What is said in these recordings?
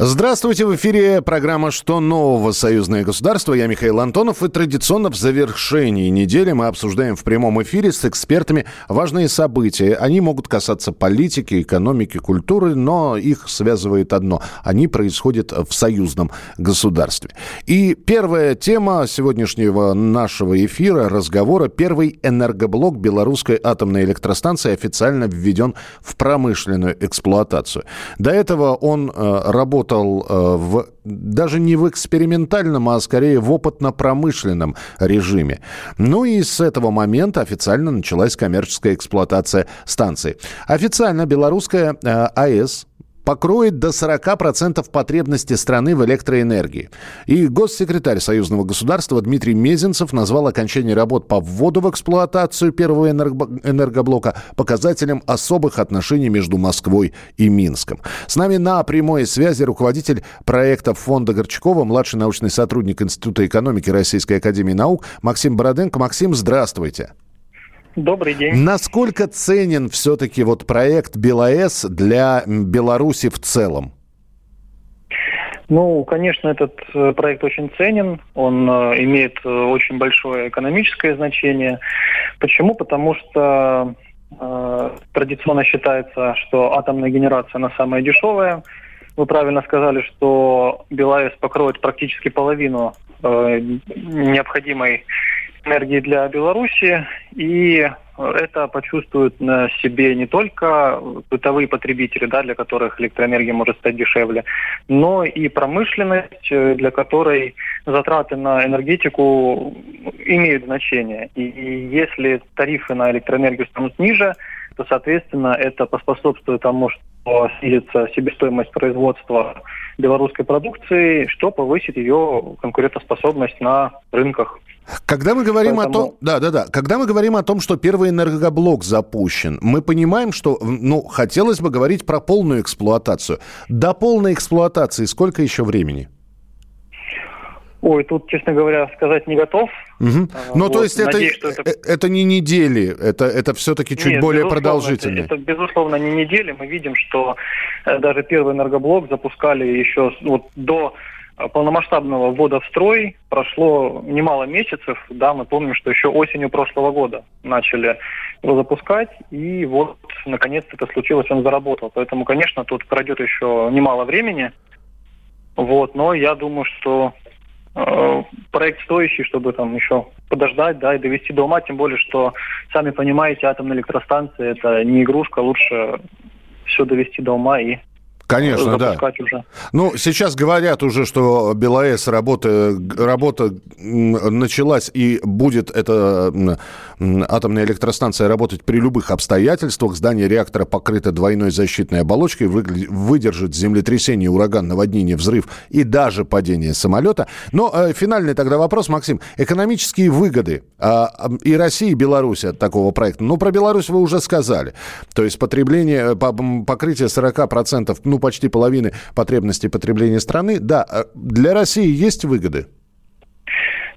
Здравствуйте, в эфире программа «Что нового? Союзное государство». Я Михаил Антонов. И традиционно в завершении недели мы обсуждаем в прямом эфире с экспертами важные события. Они могут касаться политики, экономики, культуры, но их связывает одно. Они происходят в союзном государстве. И первая тема сегодняшнего нашего эфира, разговора. Первый энергоблок белорусской атомной электростанции официально введен в промышленную эксплуатацию. До этого он э, работал работал э, в, даже не в экспериментальном, а скорее в опытно-промышленном режиме. Ну и с этого момента официально началась коммерческая эксплуатация станции. Официально белорусская э, АЭС покроет до 40% потребности страны в электроэнергии. И госсекретарь Союзного государства Дмитрий Мезенцев назвал окончание работ по вводу в эксплуатацию первого энергоблока показателем особых отношений между Москвой и Минском. С нами на прямой связи руководитель проекта фонда Горчакова, младший научный сотрудник Института экономики Российской Академии Наук Максим Бороденко. Максим, здравствуйте. Добрый день. Насколько ценен все-таки вот проект БелАЭС для Беларуси в целом? Ну, конечно, этот э, проект очень ценен, он э, имеет э, очень большое экономическое значение. Почему? Потому что э, традиционно считается, что атомная генерация она самая дешевая. Вы правильно сказали, что БелАЭС покроет практически половину э, необходимой энергии для Беларуси, и это почувствуют на себе не только бытовые потребители, да, для которых электроэнергия может стать дешевле, но и промышленность, для которой затраты на энергетику имеют значение. И если тарифы на электроэнергию станут ниже, то, соответственно, это поспособствует тому, что снизится себестоимость производства белорусской продукции, что повысит ее конкурентоспособность на рынках когда мы говорим Поэтому... о том, да, да, да, когда мы говорим о том, что первый энергоблок запущен, мы понимаем, что, ну, хотелось бы говорить про полную эксплуатацию. До полной эксплуатации сколько еще времени? Ой, тут, честно говоря, сказать не готов. Угу. Ну, вот, то есть надеюсь, это, это... Это не недели, это, это все-таки чуть Нет, более продолжительно. Это, это, безусловно, не недели. Мы видим, что э, даже первый энергоблок запускали еще вот до полномасштабного ввода в строй прошло немало месяцев. Да, мы помним, что еще осенью прошлого года начали его запускать, и вот наконец-то это случилось, он заработал. Поэтому, конечно, тут пройдет еще немало времени. Вот, но я думаю, что э, проект стоящий, чтобы там еще подождать, да, и довести до ума, тем более, что, сами понимаете, атомная электростанция это не игрушка, лучше все довести до ума и Конечно, да. Уже. Ну, сейчас говорят уже, что БелАЭС работа, работа началась и будет эта атомная электростанция работать при любых обстоятельствах. Здание реактора покрыто двойной защитной оболочкой, выдержит землетрясение, ураган, наводнение, взрыв и даже падение самолета. Но э, финальный тогда вопрос, Максим. Экономические выгоды э, и России, и Беларуси от такого проекта. Ну, про Беларусь вы уже сказали. То есть потребление, э, покрытие 40%, ну, почти половины потребностей потребления страны. Да, а для России есть выгоды?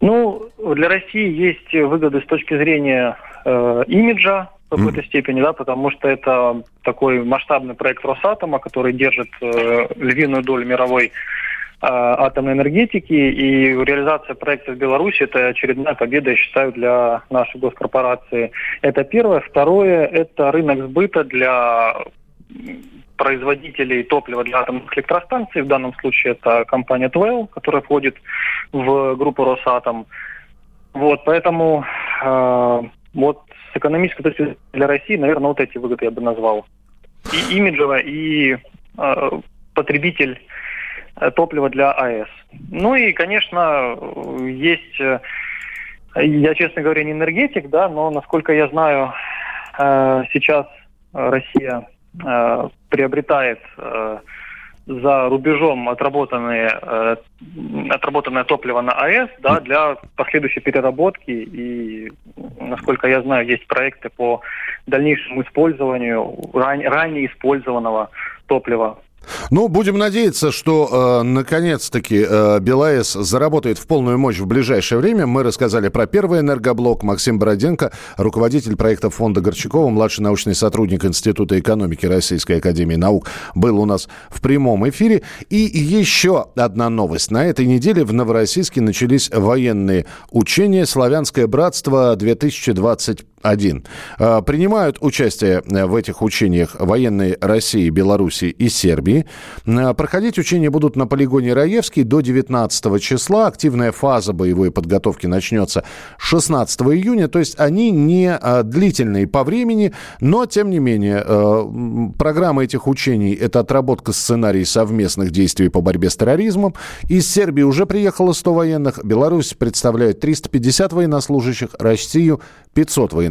Ну, для России есть выгоды с точки зрения э, имиджа в какой-то mm. степени, да, потому что это такой масштабный проект Росатома, который держит э, львиную долю мировой э, атомной энергетики, и реализация проекта в Беларуси – это очередная победа, я считаю, для нашей госкорпорации. Это первое. Второе – это рынок сбыта для производителей топлива для атомных электростанций. В данном случае это компания Twell, которая входит в группу Росатом. Вот, поэтому э, вот с экономической точки зрения для России, наверное, вот эти выгоды я бы назвал. И имиджево, и э, потребитель э, топлива для АЭС. Ну и, конечно, есть, э, я, честно говоря, не энергетик, да, но, насколько я знаю, э, сейчас Россия Э, приобретает э, за рубежом отработанные, э, отработанное топливо на АЭС да, для последующей переработки. И, насколько я знаю, есть проекты по дальнейшему использованию ран, ранее использованного топлива ну, будем надеяться, что э, наконец-таки э, БелАЭС заработает в полную мощь в ближайшее время. Мы рассказали про первый энергоблок. Максим Бороденко, руководитель проекта фонда Горчакова, младший научный сотрудник Института экономики Российской Академии Наук, был у нас в прямом эфире. И еще одна новость. На этой неделе в Новороссийске начались военные учения «Славянское братство-2025». Один а, Принимают участие э, в этих учениях военные России, Белоруссии и Сербии. А, проходить учения будут на полигоне Раевский до 19 числа. Активная фаза боевой подготовки начнется 16 июня. То есть они не а, длительные по времени, но, тем не менее, э, программа этих учений – это отработка сценарий совместных действий по борьбе с терроризмом. Из Сербии уже приехало 100 военных. Беларусь представляет 350 военнослужащих, Россию – 500 военнослужащих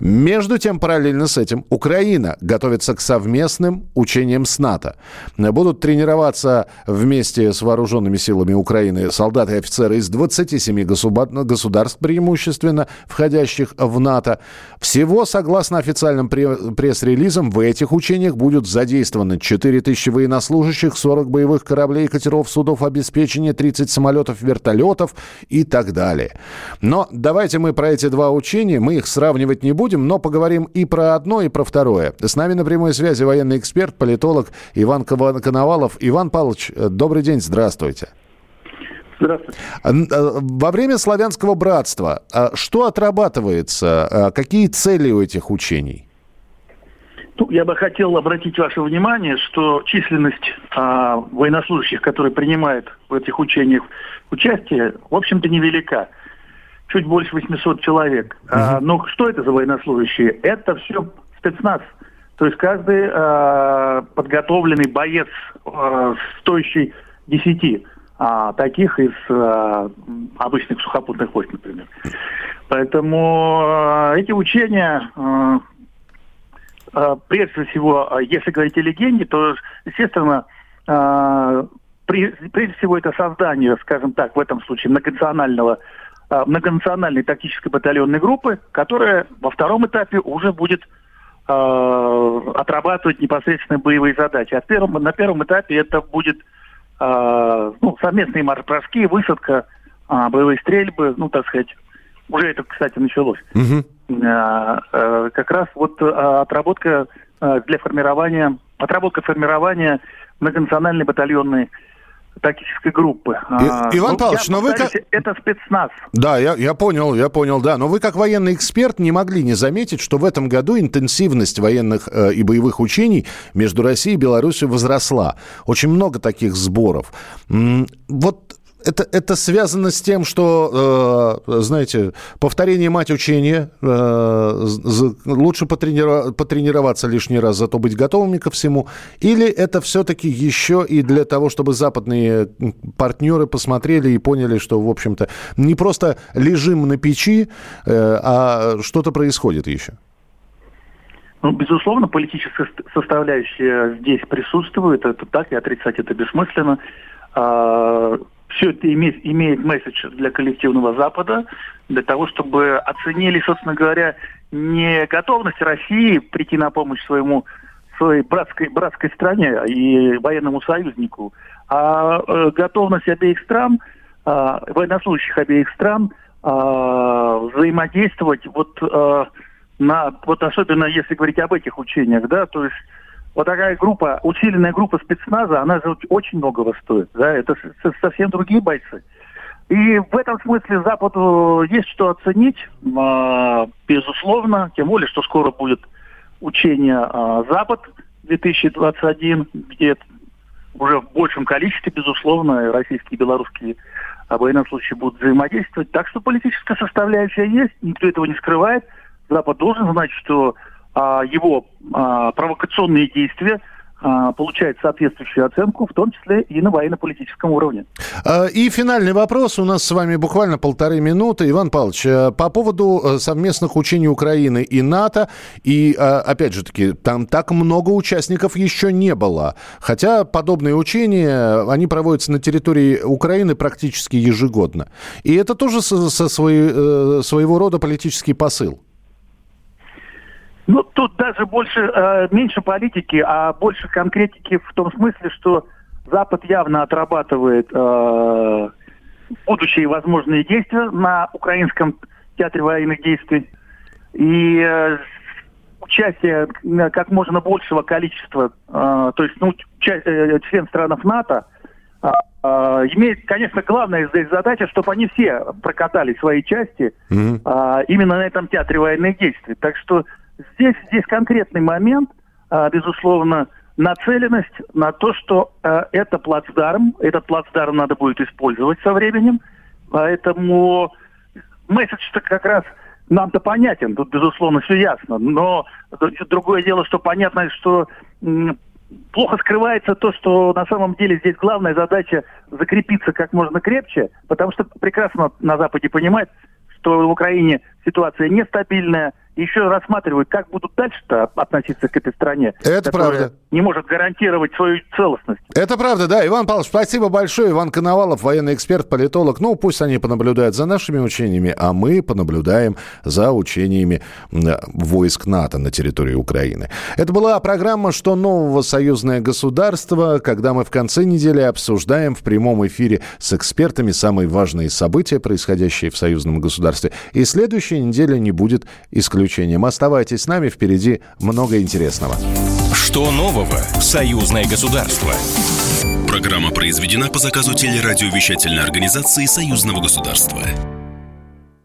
между тем, параллельно с этим, Украина готовится к совместным учениям с НАТО. Будут тренироваться вместе с вооруженными силами Украины солдаты и офицеры из 27 государств, преимущественно входящих в НАТО. Всего, согласно официальным пресс-релизам, в этих учениях будут задействованы 4000 военнослужащих, 40 боевых кораблей, катеров, судов обеспечения, 30 самолетов, вертолетов и так далее. Но давайте мы про эти два учения. Мы их сравнивать не будем, но поговорим и про одно, и про второе. С нами на прямой связи военный эксперт, политолог Иван Коновалов. Иван Павлович, э, добрый день, здравствуйте. Здравствуйте. Э, во время славянского братства э, что отрабатывается? Какие цели у этих учений? Ну, я бы хотел обратить ваше внимание, что численность а, военнослужащих, которые принимают в этих учениях участие, в общем-то, невелика чуть больше 800 человек. Угу. А, но что это за военнослужащие? Это все спецназ. То есть каждый а, подготовленный боец, а, стоящий 10 а, таких из а, обычных сухопутных войск, например. Поэтому а, эти учения, а, прежде всего, если говорить о легенде, то, естественно, при, прежде всего это создание, скажем так, в этом случае многонационального многонациональной тактической батальонной группы, которая во втором этапе уже будет э, отрабатывать непосредственно боевые задачи. А первом, на первом этапе это будет э, ну, совместные марш-броски, высадка, э, боевые стрельбы, ну, так сказать, уже это, кстати, началось. Угу. Э, э, как раз вот э, отработка э, для формирования, отработка формирования многонациональной батальонной тактической группы. И, а, Иван ну, Павлович, но вы как... Это спецназ. Да, я, я понял, я понял, да. Но вы как военный эксперт не могли не заметить, что в этом году интенсивность военных э, и боевых учений между Россией и Беларусью возросла. Очень много таких сборов. Вот это, это связано с тем, что, э, знаете, повторение мать учения, э, лучше потрениров, потренироваться лишний раз, зато быть готовыми ко всему, или это все-таки еще и для того, чтобы западные партнеры посмотрели и поняли, что, в общем-то, не просто лежим на печи, э, а что-то происходит еще? Ну, безусловно, политическая составляющая здесь присутствует, это так, и отрицать это бессмысленно. Все это имеет, имеет месседж для коллективного Запада, для того, чтобы оценили, собственно говоря, не готовность России прийти на помощь своему своей братской, братской стране и военному союзнику, а э, готовность обеих стран, э, военнослужащих обеих стран э, взаимодействовать вот э, на вот особенно если говорить об этих учениях, да, то есть вот такая группа, усиленная группа спецназа, она же очень многого стоит. Да? Это совсем другие бойцы. И в этом смысле Западу есть что оценить, а, безусловно, тем более, что скоро будет учение а, Запад 2021, где уже в большем количестве, безусловно, российские и белорусские военнослужащие будут взаимодействовать. Так что политическая составляющая есть, никто этого не скрывает. Запад должен знать, что а, его а, провокационные действия а, получает соответствующую оценку, в том числе и на военно-политическом уровне. А, и финальный вопрос. У нас с вами буквально полторы минуты. Иван Павлович, э, по поводу э, совместных учений Украины и НАТО, и, э, опять же таки, там так много участников еще не было. Хотя подобные учения, они проводятся на территории Украины практически ежегодно. И это тоже со, со своей, своего рода политический посыл. Ну, тут даже больше, э, меньше политики, а больше конкретики в том смысле, что Запад явно отрабатывает э, будущие возможные действия на украинском театре военных действий. И э, участие как можно большего количества, э, то есть ну, ча- э, член странов НАТО, э, имеет, конечно, главная здесь задача, чтобы они все прокатали свои части mm-hmm. э, именно на этом театре военных действий. Так что Здесь, здесь конкретный момент, а, безусловно, нацеленность на то, что а, это плацдарм, этот плацдарм надо будет использовать со временем, поэтому месседж-то как раз нам-то понятен, тут, безусловно, все ясно, но другое дело, что понятно, что плохо скрывается то, что на самом деле здесь главная задача закрепиться как можно крепче, потому что прекрасно на Западе понимают, что в Украине ситуация нестабильная, еще рассматривают, как будут дальше-то относиться к этой стране. Это правда. Не может гарантировать свою целостность. Это правда, да. Иван Павлович, спасибо большое. Иван Коновалов, военный эксперт, политолог. Ну, пусть они понаблюдают за нашими учениями, а мы понаблюдаем за учениями войск НАТО на территории Украины. Это была программа «Что нового союзное государство», когда мы в конце недели обсуждаем в прямом эфире с экспертами самые важные события, происходящие в союзном государстве. И следующая неделя не будет исключением исключением. Оставайтесь с нами, впереди много интересного. Что нового в союзное государство? Программа произведена по заказу телерадиовещательной организации союзного государства.